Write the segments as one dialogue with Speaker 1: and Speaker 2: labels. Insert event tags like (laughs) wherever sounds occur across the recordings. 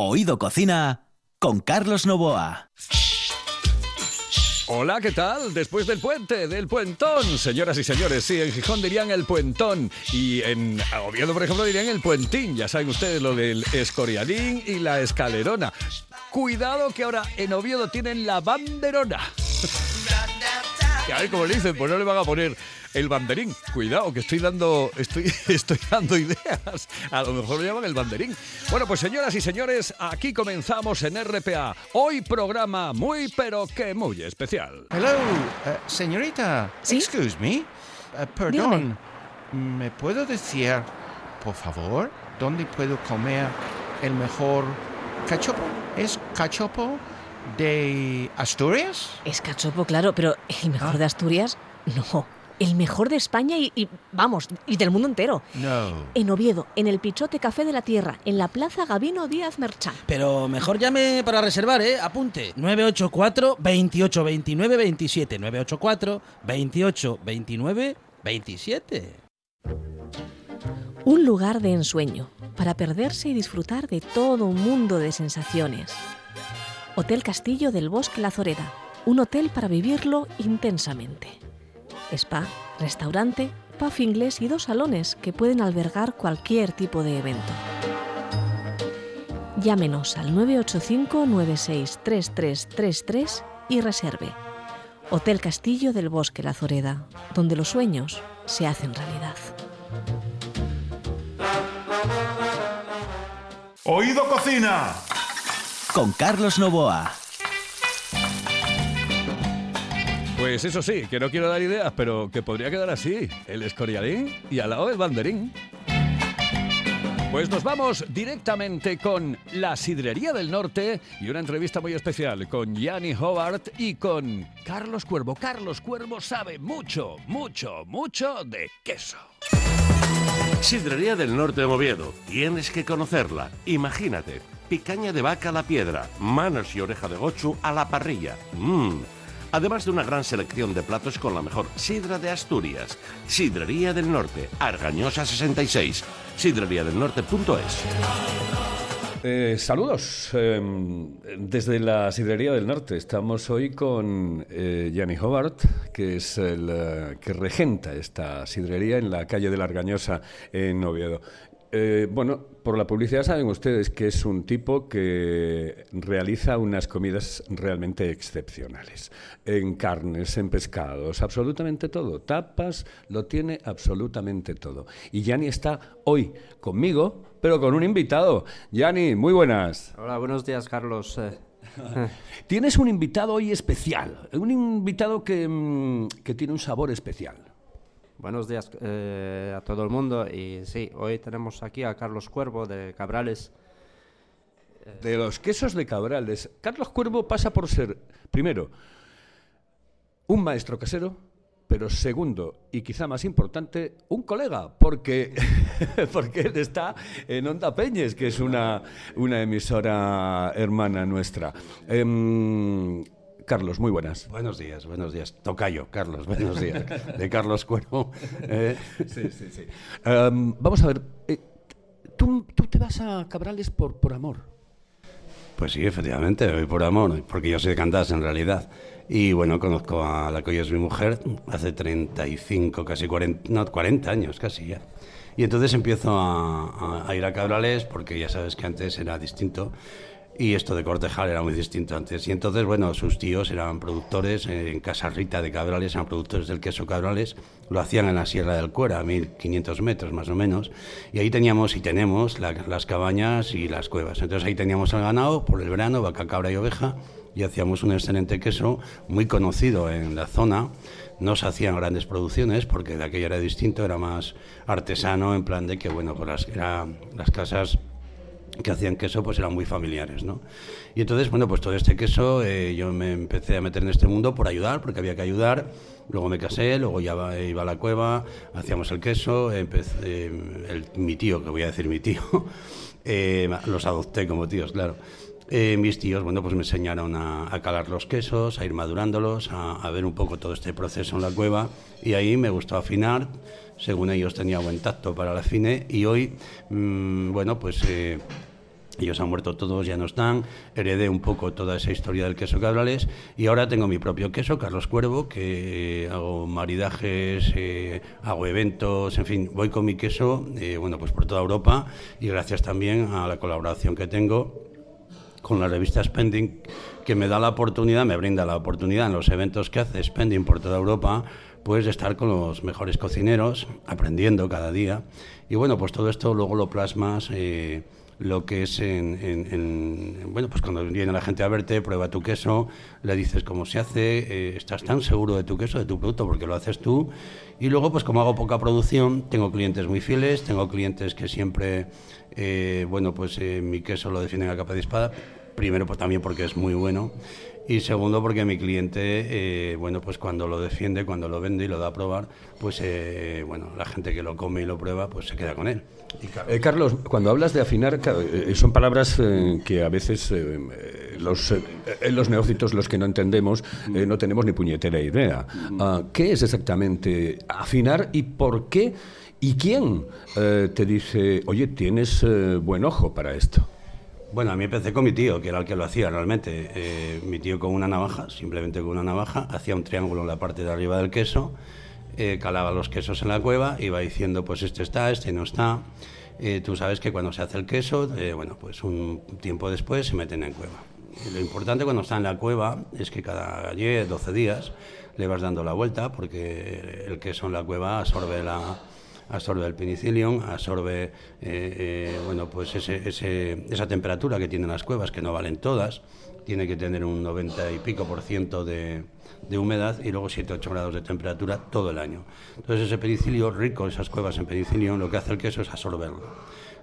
Speaker 1: Oído Cocina con Carlos Novoa.
Speaker 2: Hola, ¿qué tal? Después del puente, del puentón. Señoras y señores, sí, en Gijón dirían el puentón. Y en Oviedo, por ejemplo, dirían el puentín. Ya saben ustedes lo del escorialín y la escalerona. Cuidado que ahora en Oviedo tienen la banderona. Y a ver cómo le dicen, pues no le van a poner el banderín. Cuidado, que estoy dando, estoy, (laughs) estoy dando ideas. A lo mejor lo llaman el banderín. Bueno, pues señoras y señores, aquí comenzamos en RPA. Hoy programa muy, pero que muy especial.
Speaker 3: Hello, eh, señorita. Excuse me. Eh, perdón. ¿Me puedo decir, por favor, dónde puedo comer el mejor cachopo? ¿Es cachopo de Asturias?
Speaker 4: Es cachopo, claro, pero el mejor ah. de Asturias, no el mejor de España y, vamos, y del mundo entero.
Speaker 3: No.
Speaker 4: En Oviedo, en el Pichote Café de la Tierra, en la Plaza Gabino Díaz Merchán.
Speaker 5: Pero mejor llame para reservar, ¿eh? Apunte. 984 28 29 27. 984 28 29 27.
Speaker 4: Un lugar de ensueño para perderse y disfrutar de todo un mundo de sensaciones. Hotel Castillo del Bosque La Zoreda. Un hotel para vivirlo intensamente spa, restaurante, puff inglés y dos salones que pueden albergar cualquier tipo de evento. Llámenos al 985-963333 y reserve. Hotel Castillo del Bosque La Zoreda, donde los sueños se hacen realidad.
Speaker 6: Oído Cocina.
Speaker 1: Con Carlos Novoa.
Speaker 2: Pues eso sí, que no quiero dar ideas, pero que podría quedar así, el escorialín y al lado el banderín. Pues nos vamos directamente con la Sidrería del Norte y una entrevista muy especial con Yanni Howard y con Carlos Cuervo. Carlos Cuervo sabe mucho, mucho, mucho de queso.
Speaker 7: Sidrería del Norte de Moviedo. Tienes que conocerla. Imagínate, picaña de vaca a la piedra, manos y oreja de gochu a la parrilla. Mmm además de una gran selección de platos con la mejor sidra de Asturias. Sidrería del Norte, Argañosa 66, sidreriadelnorte.es.
Speaker 2: Eh, saludos em, desde la Sidrería del Norte. Estamos hoy con eh, Hobart, que es el eh, que regenta esta sidrería en la calle de la Argañosa en Oviedo. Eh, bueno, por la publicidad saben ustedes que es un tipo que realiza unas comidas realmente excepcionales. En carnes, en pescados, absolutamente todo. Tapas, lo tiene absolutamente todo. Y Yanni está hoy conmigo, pero con un invitado. Yanni, muy buenas.
Speaker 8: Hola, buenos días, Carlos. Eh, (laughs)
Speaker 2: Tienes un invitado hoy especial, un invitado que, mm, que tiene un sabor especial.
Speaker 8: Buenos días eh, a todo el mundo y sí, hoy tenemos aquí a Carlos Cuervo de Cabrales.
Speaker 2: De los quesos de Cabrales. Carlos Cuervo pasa por ser, primero, un maestro casero, pero segundo, y quizá más importante, un colega, porque, (laughs) porque él está en Onda Peñes, que es una, una emisora hermana nuestra. Em, Carlos, muy buenas.
Speaker 9: Buenos días, buenos días. Tocayo, Carlos, buenos días. De Carlos Cuervo.
Speaker 2: Eh, sí, sí, sí. Em, vamos a ver, eh, ¿tú, te vas a Cabrales por, por amor?
Speaker 9: Pues sí, efectivamente, voy por amor, porque yo soy de Cantás en realidad. Y bueno, conozco a la que hoy es mi mujer hace 35, casi 40, no, 40 años casi ya. Y entonces empiezo a, a ir a Cabrales porque ya sabes que antes era distinto y esto de cortejar era muy distinto antes. Y entonces, bueno, sus tíos eran productores en Casa Rita de Cabrales, eran productores del queso Cabrales, lo hacían en la Sierra del Cuera, a 1500 metros más o menos, y ahí teníamos y tenemos las cabañas y las cuevas. Entonces ahí teníamos el ganado por el verano, vaca, cabra y oveja, y hacíamos un excelente queso muy conocido en la zona. No se hacían grandes producciones porque de aquello era distinto, era más artesano, en plan de que, bueno, pues las, las casas que hacían queso pues eran muy familiares, ¿no? Y entonces, bueno, pues todo este queso eh, yo me empecé a meter en este mundo por ayudar, porque había que ayudar. Luego me casé, luego ya iba a la cueva, hacíamos el queso, empecé, el, mi tío, que voy a decir mi tío, (laughs) eh, los adopté como tíos, claro. Eh, mis tíos, bueno, pues me enseñaron a, calar los quesos, a ir madurándolos, a, ver un poco todo este proceso en la cueva y ahí me gustó afinar, según ellos tenía buen tacto para el afine y hoy, mm, bueno, pues Ellos han muerto todos, ya no están. Heredé un poco toda esa historia del queso cabrales y ahora tengo mi propio queso, Carlos Cuervo, que hago maridajes, eh, hago eventos, en fin, voy con mi queso, eh, bueno, pues por toda Europa y gracias también a la colaboración que tengo con la revista Spending, que me da la oportunidad, me brinda la oportunidad en los eventos que hace Spending por toda Europa, pues de estar con los mejores cocineros, aprendiendo cada día. Y bueno, pues todo esto luego lo plasmas. Eh, lo que es en, bueno pues cuando viene la gente a verte prueba tu queso le dices cómo se hace eh, estás tan seguro de tu queso de tu producto porque lo haces tú. Y luego pues como hago poca producción tengo clientes muy fieles tengo clientes que siempre eh, bueno pues eh, mi queso lo defienden a capa de espada. Primero pues también porque es muy bueno y segundo porque mi cliente bueno pues cuando lo defiende cuando lo vende y lo da a probar pues bueno la gente que lo come y lo prueba pues se queda con él
Speaker 2: eh, Carlos, cuando hablas de afinar, eh, son palabras eh, que a veces los, los neófitos, los que no entendemos, no tenemos ni puñetera idea. Ah, ¿Qué es exactamente afinar y por qué? ¿Y quién te dice, oye, tienes buen ojo para esto?
Speaker 9: Bueno, a mí empecé con mi tío, que era el que lo hacía realmente. mi tío con una navaja, simplemente con una navaja, hacía un triángulo en la parte de arriba del queso eh, calaba los quesos en la cueva, iba diciendo, pues este está, este no está. Eh, tú sabes que cuando se hace el queso, eh, bueno, pues un tiempo después se meten en cueva. lo importante cuando está en la cueva es que cada 10, 12 días le vas dando la vuelta porque el queso en la cueva absorbe la, absorbe el penicillium, absorbe bueno, pues ese, esa temperatura que tienen las cuevas, que no valen todas, tiene que tener un 90 y pico por ciento de, de humedad y luego 7-8 grados de temperatura todo el año. Entonces ese penicilio rico, esas cuevas en penicilio, lo que hace el queso es absorberlo.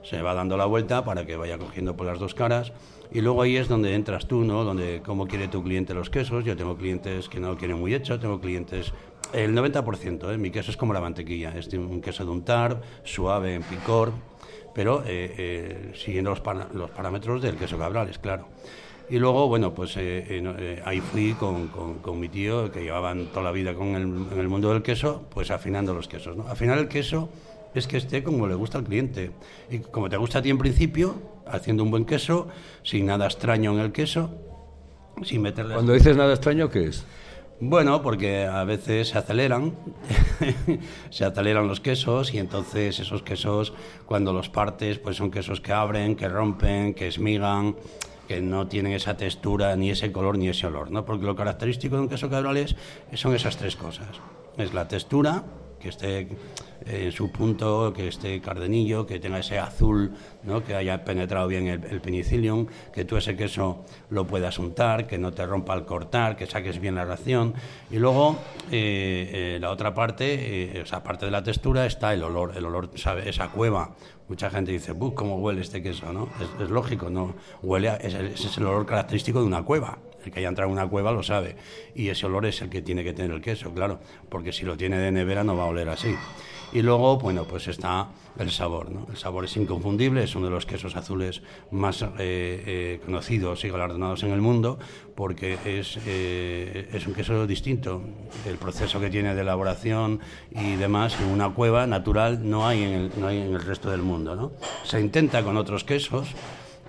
Speaker 9: Se va dando la vuelta para que vaya cogiendo por las dos caras y luego ahí es donde entras tú, ¿no? Donde cómo quiere tu cliente los quesos. Yo tengo clientes que no lo quieren muy hecho, tengo clientes el 90%, ¿eh? mi queso es como la mantequilla, es un queso de untar, suave en picor, pero eh, eh, siguiendo los, los parámetros del queso cabrales, claro. Y luego, bueno, pues eh, ahí fui con, con, mi tío, que llevaban toda la vida con el, en el mundo del queso, pues afinando los quesos. ¿no? Afinar el queso es que esté como le gusta al cliente. Y como te gusta a ti en principio, haciendo un buen queso, sin nada extraño en el queso, sin meterle...
Speaker 2: Cuando dices nada extraño, ¿qué es?
Speaker 9: Bueno, porque a veces se aceleran, (laughs) se aceleran los quesos y entonces esos quesos, cuando los partes, pues son quesos que abren, que rompen, que esmigan que no tienen esa textura, ni ese color, ni ese olor, ¿no? Porque lo característico de un queso cabrales son esas tres cosas. Es la textura, que esté en su punto, que esté cardenillo, que tenga ese azul, ¿no? que haya penetrado bien el, el, penicillium, que tú ese queso lo puedas untar, que no te rompa al cortar, que saques bien la ración. Y luego, eh, eh, la otra parte, eh, parte de la textura, está el olor, el olor, ¿sabe? esa cueva. Mucha gente dice, ¡buh, cómo huele este queso! ¿no? Es, lógico, ¿no? Huele ese es el olor característico de una cueva. El que haya entrado en una cueva lo sabe. Y ese olor es el que tiene que tener el queso, claro, porque si lo tiene de nevera no va a oler así. Y luego, bueno, pues está el sabor, ¿no? El sabor es inconfundible, es uno de los quesos azules más eh, eh, conocidos y galardonados en el mundo, porque es, eh, es un queso distinto. El proceso que tiene de elaboración y demás en una cueva natural no hay en el, no hay en el resto del mundo, ¿no? Se intenta con otros quesos,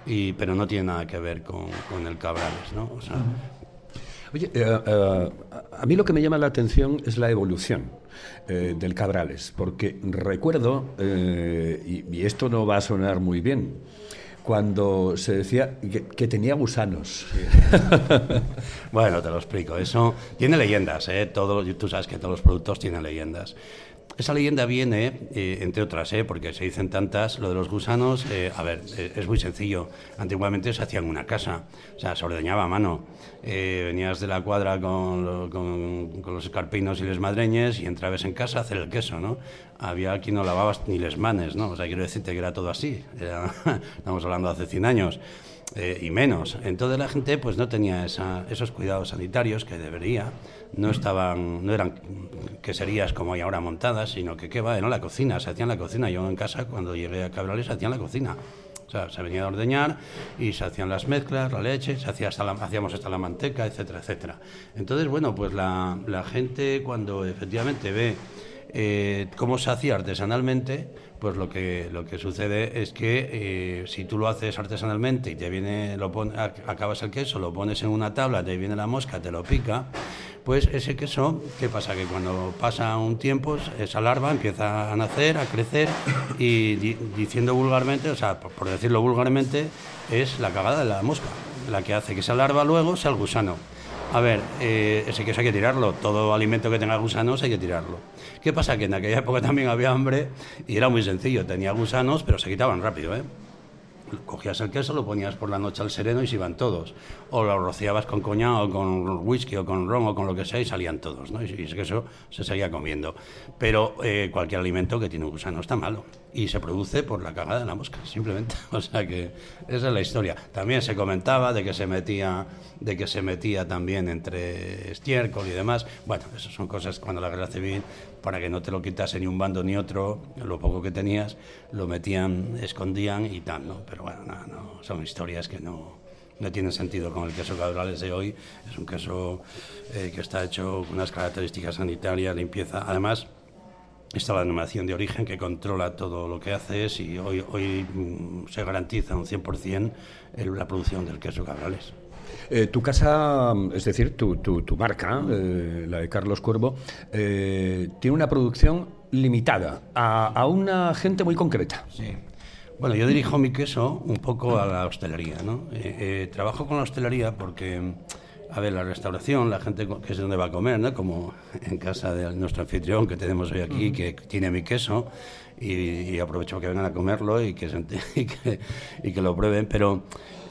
Speaker 9: y, pero no tiene nada que ver con, con el cabrales, ¿no? O sea,
Speaker 2: Oye, eh, eh, a mí lo que me llama la atención es la evolución eh, del Cabrales, porque recuerdo, y, esto no va a sonar muy bien, cuando se decía que, tenía gusanos. (laughs)
Speaker 9: bueno, te lo explico. Eso tiene leyendas, ¿eh? Todo, tú sabes que todos los productos tienen leyendas. Esa leyenda viene, eh, entre otras, eh, porque se dicen tantas, lo de los gusanos, eh, a ver, es muy sencillo. Antiguamente se hacía en una casa, o sea, se ordeñaba a mano. venías de la cuadra con, con, los escarpinos y les madreñes y entrabas en casa a hacer el queso, ¿no? Había quien no lavabas ni les manes, ¿no? O sea, quiero decirte que era todo así. (laughs) estamos hablando de hace 100 años. Y menos. Entonces la gente pues no tenía esos cuidados sanitarios que debería no estaban, no eran queserías como hay ahora montadas, sino que qué va, en la cocina, se hacía en la cocina. Yo en casa, cuando llegué a Cabrales, se hacía en la cocina. O sea, se venía a ordeñar y se hacían las mezclas, la leche, se hacía hasta la, hacíamos hasta la manteca, etcétera, etcétera. Entonces, bueno, pues la, la gente cuando efectivamente ve eh, ¿cómo se hacía artesanalmente? Pues lo que, lo que sucede es que eh, si tú lo haces artesanalmente y te viene, lo pon- ac- acabas el queso, lo pones en una tabla, te viene la mosca, te lo pica, pues ese queso, ¿qué pasa? Que cuando pasa un tiempo, esa larva empieza a nacer, a crecer y di- diciendo vulgarmente, o sea, por decirlo vulgarmente, es la cagada de la mosca, la que hace que esa larva luego sea el gusano. A ver, eh, ese queso hay que tirarlo. Todo alimento que tenga gusanos hay que tirarlo. ¿Qué pasa? Que en aquella época también había hambre y era muy sencillo. Tenía gusanos, pero se quitaban rápido, ¿eh? Cogías el queso, lo ponías por la noche al sereno y se iban todos. O lo rociabas con coñac o con whisky o con ron o con lo que sea y salían todos, ¿no? Y queso se seguía comiendo. Pero eh, cualquier alimento que tiene un gusano está malo. Y se produce por la cagada de la mosca, simplemente. (laughs) O sea que esa es la historia. También se comentaba de que se metía, de que se metía también entre estiércol y demás. Bueno, esas son cosas cuando la guerra civil, para que no te lo quitase ni un bando ni otro, lo poco que tenías, lo metían, escondían y tal, ¿no? Pero bueno, no, no, son historias que no, no tienen sentido con el queso cabrales de hoy. Es un queso eh, que está hecho con unas características sanitarias, limpieza. Además, está la denominación de origen que controla todo lo que haces y hoy, hoy mm, se garantiza un 100% el- la producción del queso cabrales.
Speaker 2: Eh, tu casa, es decir, tu, tu- tu marca, eh, la de Carlos Cuervo, eh, tiene una producción limitada a, a una gente muy concreta.
Speaker 9: Bueno, yo dirijo mi queso un poco a la hostelería, ¿no? Trabajo con la hostelería porque, a ver, la restauración, la gente que es donde va a comer, ¿no? Como en casa de nuestro anfitrión que tenemos hoy aquí, que tiene mi queso, y, y aprovecho que vengan a comerlo y que, se (laughs) y que, y que lo prueben, pero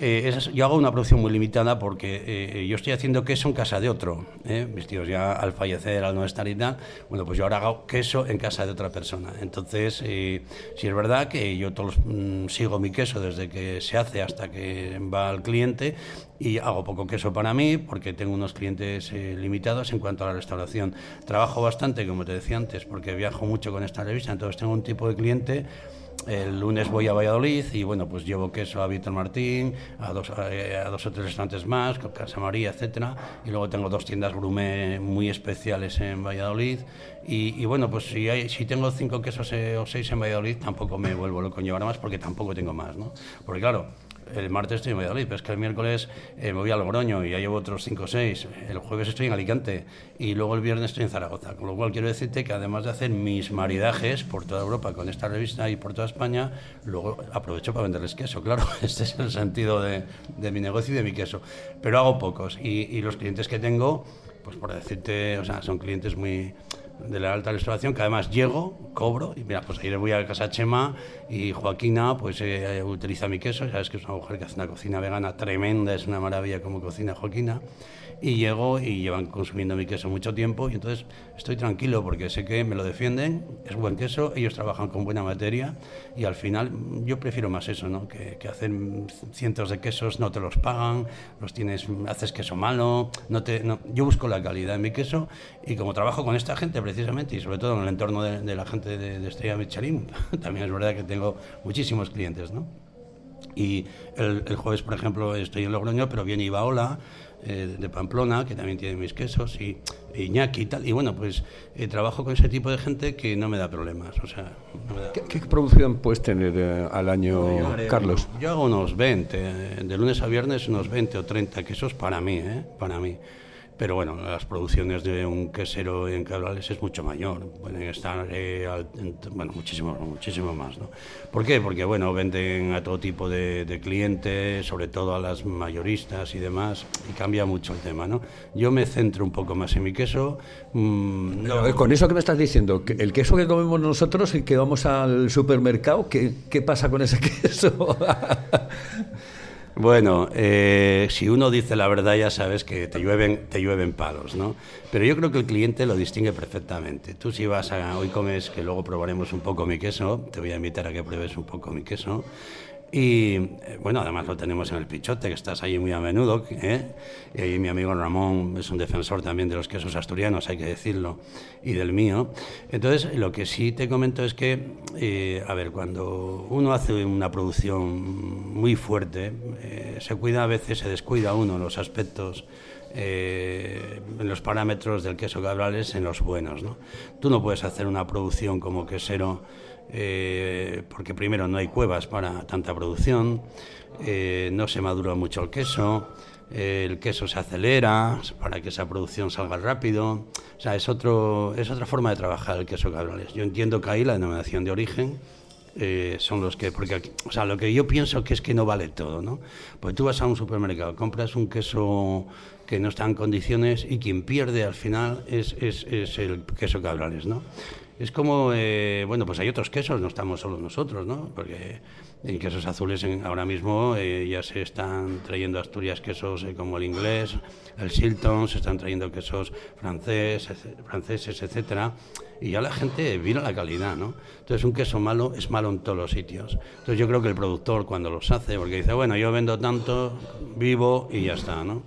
Speaker 9: eh, yo hago una producción muy limitada porque eh, yo estoy haciendo queso en casa de otro. ¿eh? Mis tíos ya al fallecer, al no estar y tal, bueno, pues yo ahora hago queso en casa de otra persona. Entonces, eh, sí es verdad que yo todos mm, sigo mi queso desde que se hace hasta que va al cliente y hago poco queso para mí porque tengo unos clientes eh, limitados en cuanto a la restauración. Trabajo bastante, como te decía antes, porque viajo mucho con esta revista, entonces tengo un tipo de cliente el lunes voy a Valladolid y bueno, pues llevo queso a Víctor Martín, a dos, eh, a dos o tres restaurantes más, Casa María, etcétera. Y luego tengo dos tiendas gourmet muy especiales en Valladolid. Y, y bueno, pues si, hay, si tengo cinco quesos eh, o seis en Valladolid, tampoco me vuelvo loco en llevar más porque tampoco tengo más, ¿no? Porque claro, el martes estoy en Valladolid, pero es que el miércoles eh, me voy a Logroño y ya llevo otros 5 o 6. El jueves estoy en Alicante y luego el viernes estoy en Zaragoza. Con lo cual quiero decirte que además de hacer mis maridajes por toda Europa con esta revista y por toda España, luego aprovecho para venderles queso, claro. (laughs) Este es el sentido de, de mi negocio y de mi queso. Pero hago pocos y, y los clientes que tengo, pues por decirte, o sea, son clientes muy de la alta restauración, que además llego, cobro, y mira, pues ahí voy a casa Chema y Joaquina, pues eh, utiliza mi queso, sabes que es una mujer que hace una cocina vegana tremenda, es una maravilla como cocina Joaquina, y llego y llevan consumiendo mi queso mucho tiempo, y entonces estoy tranquilo porque sé que me lo defienden, es buen queso, ellos trabajan con buena materia, y al final yo prefiero más eso, ¿no? Que, que hacer cientos de quesos, no te los pagan, los tienes, haces queso malo, no te, no- yo busco la calidad en mi queso, y como trabajo con esta gente precisamente, y sobre todo en el entorno de, de la gente de, de Estrella Michelin, (laughs) también es verdad que tengo muchísimos clientes, ¿no? Y el, el jueves, por ejemplo, estoy en Logroño, pero viene Ibaola, eh, de Pamplona, que también tiene mis quesos, y, Iñaki y tal. Y bueno, pues eh, trabajo con ese tipo de gente que no me da problemas. O sea, no me da-
Speaker 2: ¿Qué, qué producción puedes tener eh, al año, Carlos?
Speaker 9: Yo hago unos 20, eh, de lunes a viernes unos 20 o 30 quesos para mí, ¿eh? Para mí. Pero bueno, las producciones de un quesero en Cabrales es mucho mayor. Pueden estar, eh, al- en- bueno, muchísimo, muchísimo más, ¿no? ¿Por qué? Porque, bueno, venden a todo tipo de, de clientes, sobre todo a las mayoristas y demás, y cambia mucho el tema, ¿no? Yo me centro un poco más en mi queso. mm, no-
Speaker 2: Eh, Con eso que me estás diciendo, que el queso que comemos nosotros y que vamos al supermercado, ¿qué, qué pasa con ese (laughs) queso?
Speaker 9: Bueno, eh, si uno dice la verdad ya sabes que te llueven, te llueven palos, ¿no? Pero yo creo que el cliente lo distingue perfectamente. Tú si vas a, hoy comes, que luego probaremos un poco mi queso, te voy a invitar a que pruebes un poco mi queso, Y eh, bueno, además lo tenemos en el Pichote, que estás ahí muy a menudo. ¿eh? Y mi amigo Ramón es un defensor también de los quesos asturianos, hay que decirlo, y del mío. Entonces, lo que sí te comento es que, eh, a ver, cuando uno hace una producción muy fuerte, eh, se cuida a veces, se descuida uno los aspectos los parámetros del queso cabrales en los buenos. ¿no? Tú no puedes hacer una producción como quesero eh, porque primero no hay cuevas para tanta producción, eh, no se madura mucho el queso, eh, el queso se acelera para que esa producción salga rápido. O sea, es, otro, es otra forma de trabajar el queso cabrales. Yo entiendo que ahí la denominación de origen eh, son los que, porque o sea, lo que yo pienso que es que no vale todo, ¿no? Porque tú vas a un supermercado, compras un queso que no está en condiciones y quien pierde al final es, es, es el queso cabrales, ¿no? Es como, eh, bueno, pues hay otros quesos, no estamos solo nosotros, ¿no? Porque en quesos azules en- ahora mismo eh, ya se están trayendo Asturias quesos eh, como el inglés, el Silton, se están trayendo quesos francés, franceses, etcétera, y ya la gente mira la calidad, ¿no? Entonces un queso malo es malo en todos los sitios. Entonces yo creo que el productor cuando los hace, porque dice, bueno, yo vendo tanto, vivo y ya está, ¿no?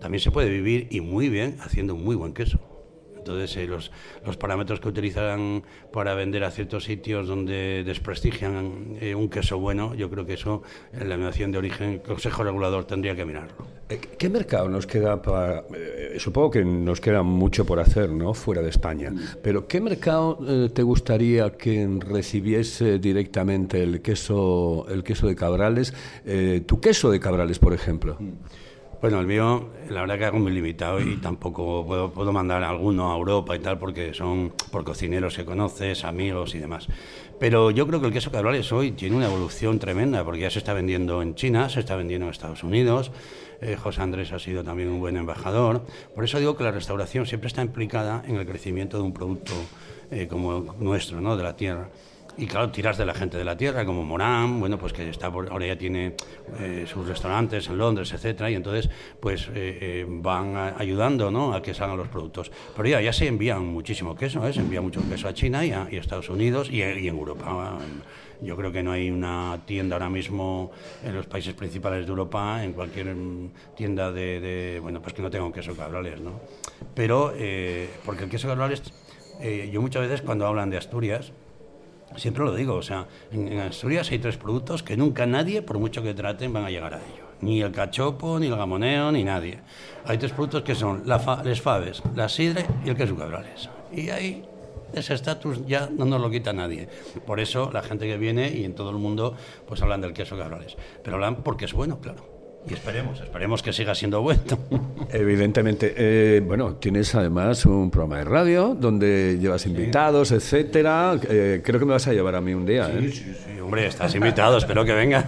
Speaker 9: También se puede vivir y muy bien haciendo un muy buen queso. Entonces, eh, los, los parámetros que utilizan para vender a ciertos sitios donde desprestigian eh, un queso bueno, yo creo que eso, en la denominación de origen, el Consejo Regulador tendría que mirarlo.
Speaker 2: Eh, ¿Qué mercado nos queda para.? eh, supongo que nos queda mucho por hacer, ¿no? Fuera de España. Pero ¿qué mercado eh, te gustaría que recibiese directamente el queso, el queso de Cabrales? Tu queso de Cabrales, por ejemplo.
Speaker 9: Bueno, el mío, la verdad que hago muy limitado y tampoco puedo, puedo mandar a alguno a Europa y tal porque son por cocineros que conoces, amigos y demás. Pero yo creo que el queso Cabrales hoy tiene una evolución tremenda porque ya se está vendiendo en China, se está vendiendo en Estados Unidos. eh, José Andrés ha sido también un buen embajador. Por eso digo que la restauración siempre está implicada en el crecimiento de un producto eh, como nuestro, ¿no? de la tierra. Y claro, tiras de la gente de la tierra, como Morán, bueno, pues que está por- ahora ya tiene eh, sus restaurantes en Londres, etcétera, y entonces pues eh, eh, van a- ayudando ¿no? a que salgan los productos. Pero ya, ya se envían muchísimo queso, ¿eh? se envía mucho queso a China y a, y Estados Unidos y, en Europa. Yo creo que no hay una tienda ahora mismo en los países principales de Europa, en cualquier mm, tienda de, de, bueno, pues que no tenga un queso cabrales, ¿no? Pero, eh, porque el queso cabrales, yo muchas veces cuando hablan de Asturias, Siempre lo digo, o sea, en, Asturias hay tres productos que nunca nadie, por mucho que traten, van a llegar a ello. Ni el cachopo, ni el gamoneo, ni nadie. Hay tres productos que son la fa- faves, la sidre y el queso cabrales. Y ahí ese estatus ya no nos lo quita nadie. Por eso la gente que viene y en todo el mundo pues hablan del queso cabrales. Pero hablan porque es bueno, claro. Y esperemos, esperemos que siga siendo bueno. (laughs)
Speaker 2: Evidentemente. Eh, bueno, tienes además un programa de radio donde llevas invitados, etcétera. Eh, creo que me vas a llevar a mí un día. ¿eh?
Speaker 9: Sí, sí, hombre, estás invitado, espero que vengas.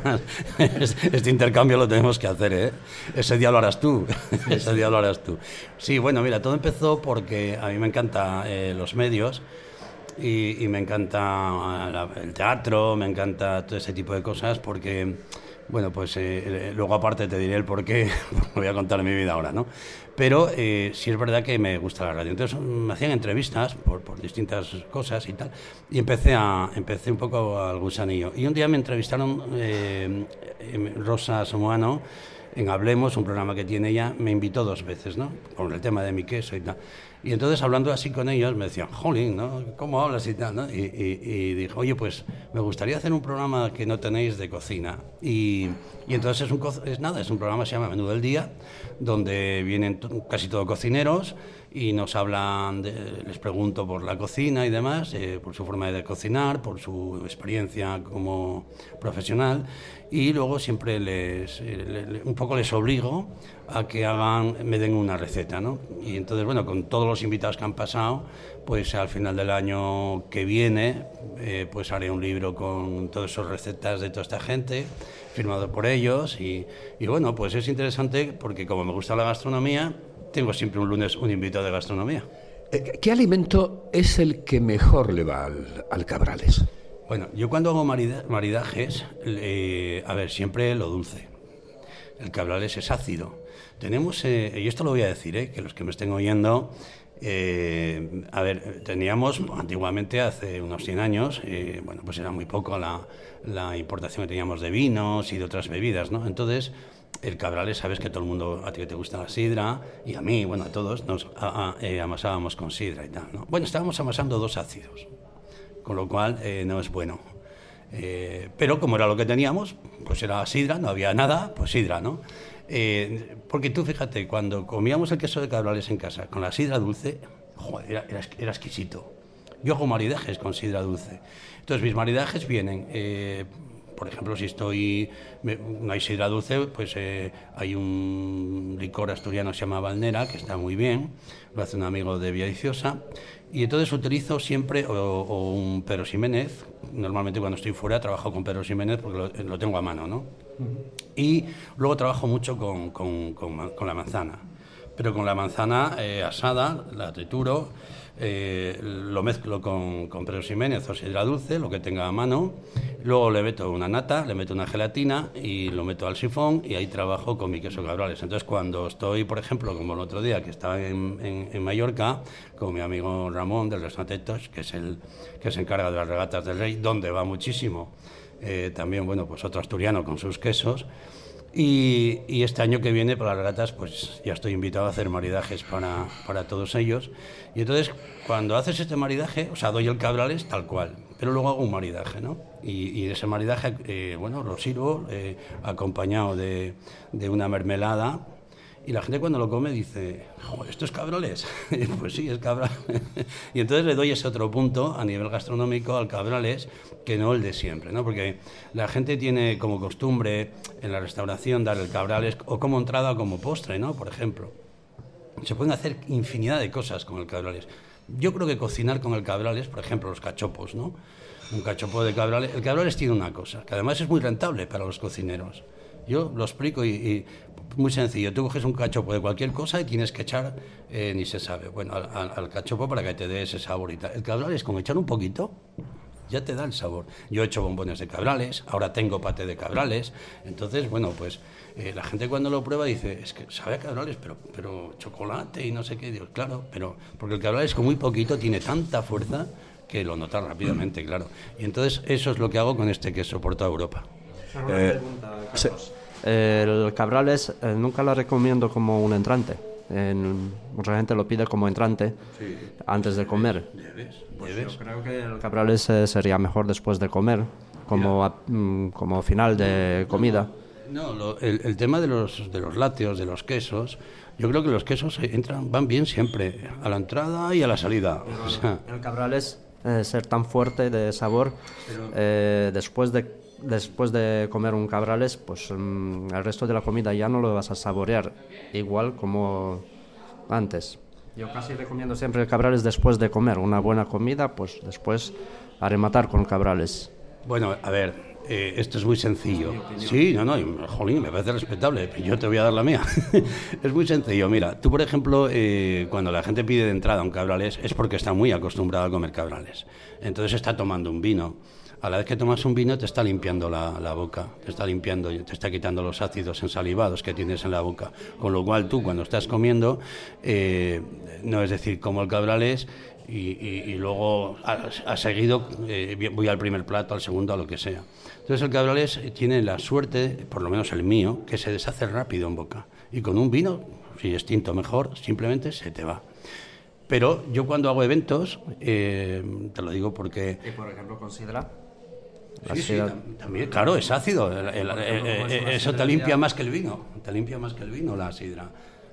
Speaker 9: (laughs) Este intercambio lo tenemos que hacer, ¿eh? Ese día lo harás tú, (laughs) ese día lo harás tú. Sí, bueno, mira, todo empezó porque a mí me encantan los medios y, y me encanta ah, el teatro, me encanta todo ese tipo de cosas porque, bueno, pues eh, luego aparte te diré el por qué, (laughs) voy a contar mi vida ahora, ¿no? Pero eh, sí es verdad que me gusta la radio. Entonces me hacían entrevistas por, distintas cosas y tal. Y empecé, a, empecé un poco al gusanillo. Y un día me entrevistaron eh, eh, Rosa Somoano en Hablemos, un programa que tiene ella, me invitó dos veces, ¿no? Por el tema de mi queso y tal. Y entonces hablando así con ellos me decían, jolín, ¿no? ¿Cómo hablas y tal? ¿no? Y, y- y dijo, oye, pues me gustaría hacer un programa que no tenéis de cocina. Y, y entonces es, un, es nada, es un programa que se llama Menú del Día, donde vienen casi todos cocineros y nos hablan, de- les pregunto por la cocina y demás, eh, por su forma de cocinar, por su experiencia como profesional y luego siempre les, eh, un poco les obligo a que hagan, me den una receta, ¿no? Y entonces, bueno, con todos los invitados que han pasado, pues al final del año que viene, eh, pues haré un libro con todas esas recetas de toda esta gente, firmado por ellos y, y bueno, pues es interesante porque como me gusta la gastronomía, tengo siempre un lunes un invitado de gastronomía.
Speaker 2: Eh, ¿Qué alimento es el que mejor le va al, al Cabrales?
Speaker 9: Bueno, yo cuando hago marida- maridajes, le- a ver, siempre lo dulce. El cabrales es ácido. Tenemos, eh, y esto lo voy a decir, eh, que los que me estén oyendo, Eh, a ver, teníamos antiguamente, hace unos 100 años, eh, bueno, pues era muy poco la, la importación que teníamos de vinos y de otras bebidas, ¿no? Entonces, el cabrales, sabes que todo el mundo, a ti que te gusta la sidra, y a mí, bueno, a todos, nos a- a- eh, amasábamos con sidra y tal, ¿no? Bueno, estábamos amasando dos ácidos, con lo cual eh, no es bueno. Eh, pero como era lo que teníamos, pues era sidra, no había nada, pues sidra, ¿no? Eh, porque tú fíjate, cuando comíamos el queso de cabrales en casa con la sidra dulce, joder, era, era, era exquisito. Yo hago maridajes con sidra dulce. Entonces mis maridajes vienen, por ejemplo, si estoy, hay sidra dulce, pues eh, hay un licor asturiano que se llama Valnera, que está muy bien, lo hace un amigo de Villaviciosa, y entonces utilizo siempre o, o un Pedro Ximénez, normalmente cuando estoy fuera trabajo con Pedro Ximénez porque lo, lo tengo a mano, ¿no? Y luego trabajo mucho con, con- con con la manzana, pero con la manzana eh, asada, la trituro, eh, lo mezclo con, con Pedro Ximénez o sidra dulce, lo que tenga a mano, luego le meto una nata, le meto una gelatina y lo meto al sifón y ahí trabajo con mi queso cabrales. Entonces cuando estoy, por ejemplo, como el otro día que estaba en, en- en Mallorca, con mi amigo Ramón del restaurante Tosh, que es el que se encarga de las regatas del rey, donde va muchísimo, eh, también, bueno, pues otro asturiano con sus quesos, y, este año que viene para las regatas, pues ya estoy invitado a hacer maridajes para, para todos ellos. Y entonces, cuando haces este maridaje, o sea, doy el cabrales tal cual, pero luego hago un maridaje, ¿no? Y, y ese maridaje, eh, bueno, lo sirvo eh, acompañado de, de una mermelada. Y la gente cuando lo come dice, "Joder, ¿esto es cabrales? (laughs) pues sí, es cabrales. (laughs) y entonces le doy ese otro punto a nivel gastronómico al cabrales que no el de siempre, ¿no? Porque la gente tiene como costumbre en la restauración dar el cabrales o como entrada o como postre, ¿no? Por ejemplo. Se pueden hacer infinidad de cosas con el cabrales. Yo creo que cocinar con el cabrales, por ejemplo, los cachopos, ¿no? Un cachopo de cabrales. El cabrales tiene una cosa, que además es muy rentable para los cocineros. Yo lo explico y, muy sencillo. Tú coges un cachopo de cualquier cosa y tienes que echar, eh, ni se sabe, bueno, al, cachopo para que te dé ese sabor y tal. El cabrales, con echar un poquito, ya te da el sabor. Yo he hecho bombones de cabrales, ahora tengo pate de cabrales. Entonces, bueno, pues eh, la gente cuando lo prueba dice, es que sabe a cabrales, pero, pero chocolate y no sé qué. Digo, claro, pero porque el cabrales con muy poquito tiene tanta fuerza que lo notas rápidamente, claro. Y entonces eso es lo que hago con este queso por toda Europa.
Speaker 2: Eh,
Speaker 8: El cabrales eh, nunca lo recomiendo como un entrante. En- mucha gente lo pide como entrante antes de comer. Pues yo creo que el cabrales eh, sería mejor después de comer, como, a- mm, como final de comida.
Speaker 9: No, lo- el, el tema de los, de los lácteos, de los quesos, yo creo que los quesos entran, van bien siempre, a la entrada y a la salida. O sea,
Speaker 8: El cabrales, eh, ser tan fuerte de sabor, eh, después, de, después de comer un cabrales, pues mm, el resto de la comida ya no lo vas a saborear igual como antes. Yo casi recomiendo siempre el cabrales después de comer una buena comida, pues después a rematar con cabrales.
Speaker 9: Bueno, a ver, eh, esto es muy sencillo. Sí, no, no, jolín, me parece respetable, yo te voy a dar la mía. (laughs) es muy sencillo. Mira, tú, por ejemplo, eh, cuando la gente pide de entrada un cabrales, es porque está muy acostumbrado a comer cabrales. Entonces está tomando un vino. A la vez que tomas un vino, te está limpiando la, la boca, te está limpiando, te está quitando los ácidos ensalivados que tienes en la boca. Con lo cual, tú, cuando estás comiendo, eh, no es decir, como el cabrales y, y- luego a seguido eh, voy al primer plato, al segundo, a lo que sea. Entonces el cabrales tiene la suerte, por lo menos el mío, que se deshace rápido en boca. Y con un vino, si es tinto mejor, simplemente se te va. Pero yo cuando hago eventos, eh, te lo digo porque...
Speaker 8: Y por ejemplo con sidra.
Speaker 9: Sí, sí, tam- también, claro, es ácido. El- el- eh, eso te limpia más que el vino. Te limpia más que el vino la sidra.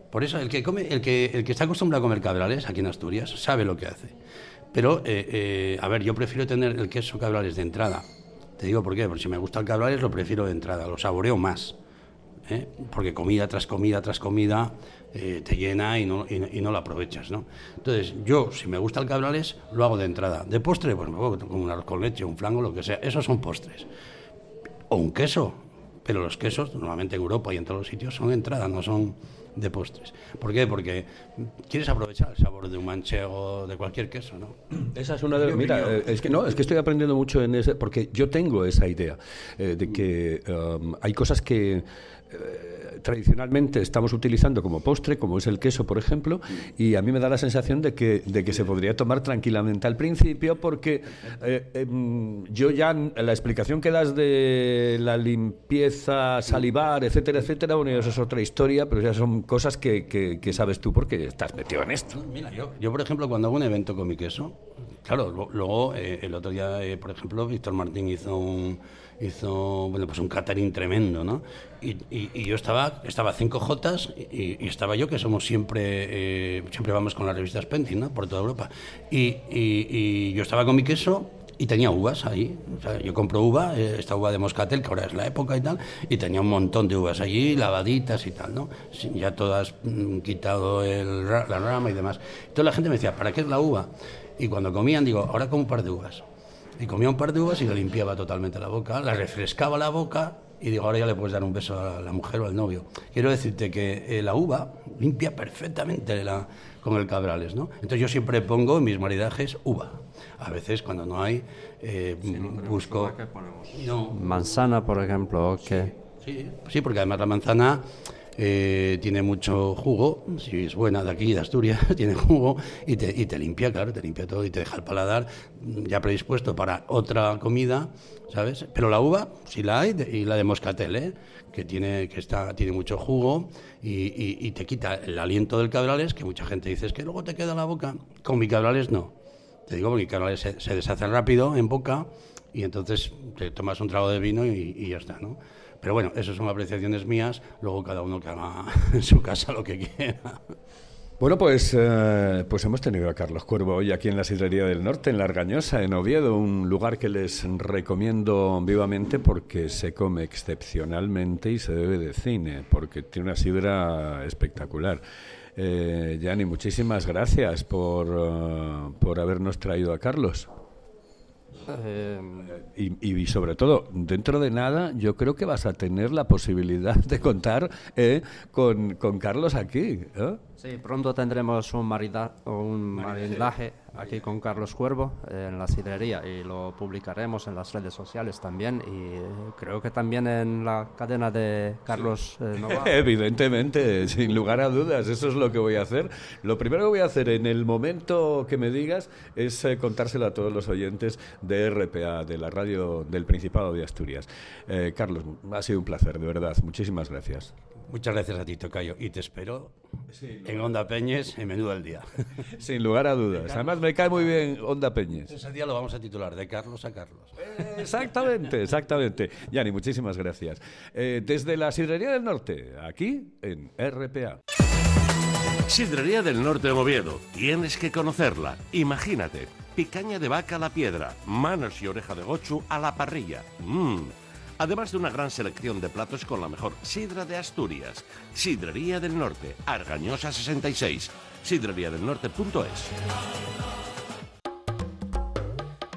Speaker 9: Por eso el que come, el que, el que está acostumbrado a comer cabrales aquí en Asturias sabe lo que hace. Pero, eh, eh, a ver, yo prefiero tener el queso cabrales de entrada. Te digo por qué, porque si me gusta el cabrales lo prefiero de entrada, lo saboreo más. ¿eh? Porque comida tras comida tras comida eh, te llena y no, y, no- y no lo aprovechas, ¿no? Entonces, yo, si me gusta el cabrales, lo hago de entrada. De postre, pues me hago con un arroz con leche, un flango, lo que sea. Esos son postres. O un queso. Pero los quesos, normalmente en Europa y en todos los sitios, son entrada, no son de postres. ¿Por qué? Porque quieres aprovechar el sabor de un manchego, de cualquier queso, ¿no?
Speaker 2: Esa es una de las. Mira, eh, es que no, es que estoy aprendiendo mucho en ese. Porque yo tengo esa idea eh, de que um, hay cosas que. Eh, tradicionalmente estamos utilizando como postre, como es el queso, por ejemplo, y a mí me da la sensación de que, de que se podría tomar tranquilamente al principio, porque eh, em, yo ya la explicación que das de la limpieza salivar, etcétera, etcétera, bueno, eso es otra historia, pero ya son cosas que, que- sabes tú porque estás metido en esto.
Speaker 9: Mira, yo, yo, por ejemplo, cuando hago un evento con mi queso, claro, luego eh, el otro día, por ejemplo, Víctor Martín hizo un hizo bueno pues un catering tremendo, ¿no? Y, y- y yo estaba estaba cinco Jotas y, y estaba yo que somos siempre eh, siempre vamos con las revistas Pentin, ¿no? Por toda Europa y, yo estaba con mi queso y tenía uvas ahí. O sea, yo compro uva, eh, esta uva de moscatel, que ahora es la época y tal, y tenía un montón de uvas allí, lavaditas y tal, ¿no? Ya todas mm, quitado el la rama y demás. Entonces la gente me decía, ¿para qué es la uva? Y cuando comían, digo, ahora como un par de uvas. Y comía un par de uvas y le limpiaba totalmente la boca, la refrescaba la boca y digo, ahora ya le puedes dar un beso a la mujer o al novio. Quiero decirte que eh, la uva limpia perfectamente la, con el cabrales, ¿no? Entonces yo siempre pongo en mis maridajes uva. A veces cuando no hay, eh, busco... No,
Speaker 8: Manzana, por ejemplo, que
Speaker 9: Sí, sí, porque además la manzana eh, tiene mucho jugo, si es buena de aquí, de Asturias, (laughs) tiene jugo y te, y te limpia, claro, te limpia todo y te deja el paladar ya predispuesto para otra comida, ¿sabes? Pero la uva, si la hay, y la de moscatel, ¿eh? que, tiene, que está, tiene mucho jugo y, y- y te quita el aliento del cabrales, que mucha gente dice, es que luego te queda la boca. Con mi cabrales no. Te digo porque mi cabrales se, se deshace rápido en boca y entonces te tomas un trago de vino y, y ya está, ¿no? Pero bueno, eso son apreciaciones mías, luego cada uno que haga (laughs) en su casa lo que quiera.
Speaker 2: Bueno, pues, eh, pues hemos tenido a Carlos Cuervo hoy aquí en la Sidrería del Norte, en La Argañosa, en Oviedo, un lugar que les recomiendo vivamente porque se come excepcionalmente y se bebe de cine, porque tiene una sidra espectacular. Eh, muchísimas gracias por, eh, por habernos traído a Carlos.
Speaker 8: Eh,
Speaker 2: Y, y sobre todo, dentro de nada, yo creo que vas a tener la posibilidad de contar eh, con, con Carlos aquí. ¿eh?
Speaker 8: Sí, pronto tendremos un, marida, un maridaje aquí con Carlos Cuervo eh, en la sidrería y lo publicaremos en las redes sociales también y eh, creo que también en la cadena de Carlos eh, Nova. (laughs)
Speaker 2: Evidentemente, sin lugar a dudas, eso es lo que voy a hacer. Lo primero que voy a hacer en el momento que me digas es eh, contárselo a todos los oyentes de RPA, de la radio del Principado de Asturias. Eh, Carlos, ha sido un placer, de verdad. Muchísimas gracias.
Speaker 9: Muchas gracias a ti, Tocayo, y te espero en Onda Peñes en menú del día. (laughs)
Speaker 2: Sin lugar a dudas. Además, me cae muy bien Onda Peñes.
Speaker 9: Ese día lo vamos a titular de Carlos a Carlos.
Speaker 2: Exactamente, (laughs) exactamente. Yani, muchísimas gracias. Eh, desde la Sidrería del Norte, aquí en RPA.
Speaker 7: Sidrería del Norte de Oviedo. Tienes que conocerla. Imagínate. Picaña de vaca a la piedra, manos y oreja de gochu a la parrilla. Mmm. Además de una gran selección de platos con la mejor sidra de Asturias. Sidrería del Norte, Argañosa 66. Sidreriadelnorte.es.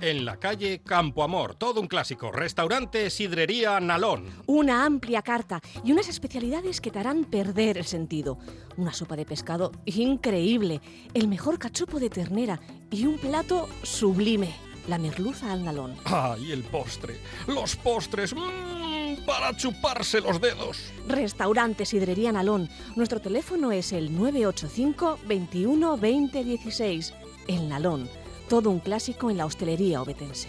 Speaker 10: En la calle Campo Amor, todo un clásico. Restaurante Sidrería Nalón.
Speaker 4: Una amplia carta y unas especialidades que te harán perder el sentido. Una sopa de pescado increíble, el mejor cachopo de ternera y un plato sublime, la merluza al nalón.
Speaker 10: ¡Ay, el postre! ¡Los postres! mmm, para chuparse los dedos.
Speaker 4: Restaurante Sidrería Nalón. Nuestro teléfono es el 985 21 20 16. El Nalón. Todo un clásico en la hostelería obetense.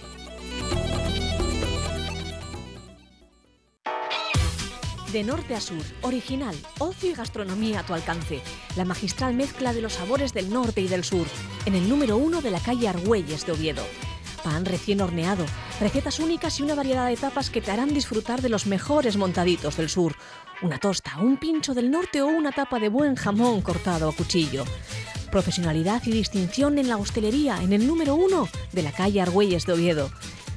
Speaker 4: De norte a sur, original, ocio y gastronomía a tu alcance. La magistral mezcla de los sabores del norte y del sur. En el número uno de la calle Argüelles de Oviedo. Pan recién horneado, recetas únicas y una variedad de tapas que te harán disfrutar de los mejores montaditos del sur. Una tosta, un pincho del norte o una tapa de buen jamón cortado a cuchillo. Profesionalidad y distinción en la hostelería en el número uno de la calle Argüelles de Oviedo.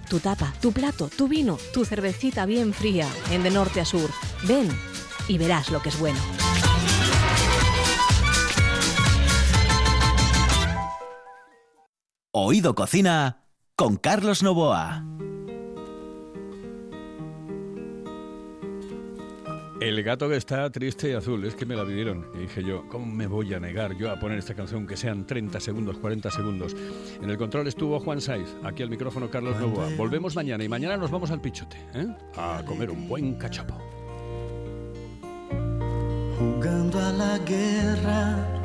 Speaker 4: Tu tapa, tu plato, tu vino, tu cervecita bien fría en de norte a sur. Ven y verás lo que es bueno.
Speaker 1: Oído Cocina con Carlos Novoa.
Speaker 2: El gato que está triste y azul, es que me la pidieron. Y dije yo, ¿cómo me voy a negar yo a poner esta canción que sean 30 segundos, 40 segundos? En el control estuvo Juan Saiz, aquí al micrófono Carlos Novoa. Volvemos mañana y mañana nos vamos al Pichote, ¿eh? A comer un buen cachopo.
Speaker 11: jugando a la guerra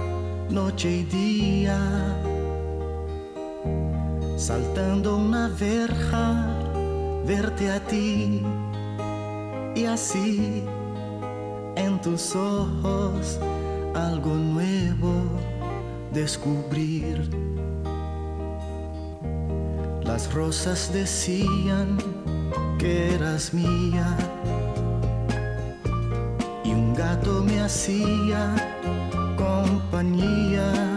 Speaker 11: noche y día, saltando una verja, verte a ti y así en tus ojos algo nuevo descubrir. Las rosas decían que eras mía y un gato me hacía compañía.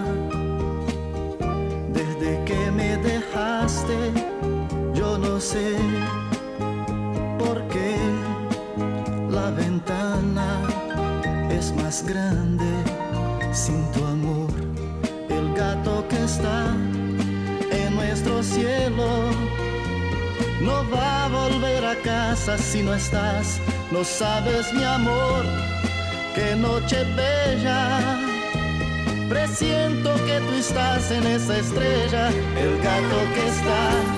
Speaker 11: No sé por qué la ventana es más grande sin tu amor. El gato que está en nuestro cielo no va a volver a casa si no estás. No sabes mi amor, qué noche bella. Presiento que tú estás en esa estrella, el gato que está.